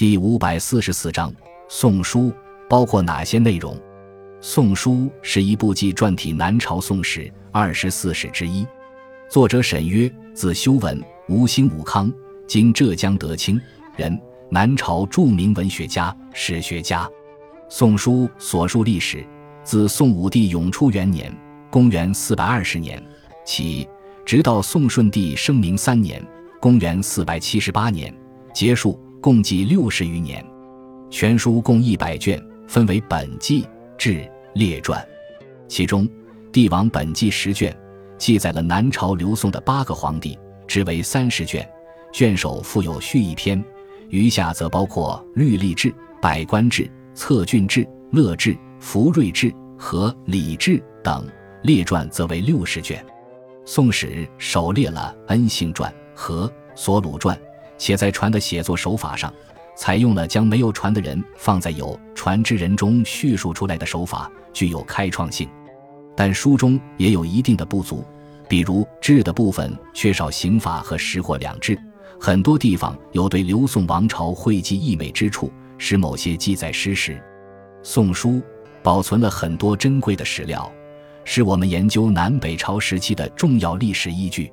第五百四十四章《宋书》包括哪些内容？《宋书》是一部纪传体南朝宋史二十四史之一，作者沈约，字修文，吴兴武康（今浙江德清）人，南朝著名文学家、史学家。《宋书》所述历史，自宋武帝永初元年（公元四百二十年）起，直到宋顺帝生明三年（公元四百七十八年）结束。共计六十余年，全书共一百卷，分为本纪、志、列传。其中，《帝王本纪》十卷，记载了南朝刘宋的八个皇帝，之为三十卷。卷首附有序一篇，余下则包括律历志、百官志、策郡志、乐志、福瑞志和礼志等。列传则为六十卷。《宋史》首列了恩信传和索鲁传。且在船的写作手法上，采用了将没有船的人放在有船之人中叙述出来的手法，具有开创性。但书中也有一定的不足，比如志的部分缺少刑法和实货两制，很多地方有对刘宋王朝讳忌溢美之处，使某些记载失实。《宋书》保存了很多珍贵的史料，是我们研究南北朝时期的重要历史依据。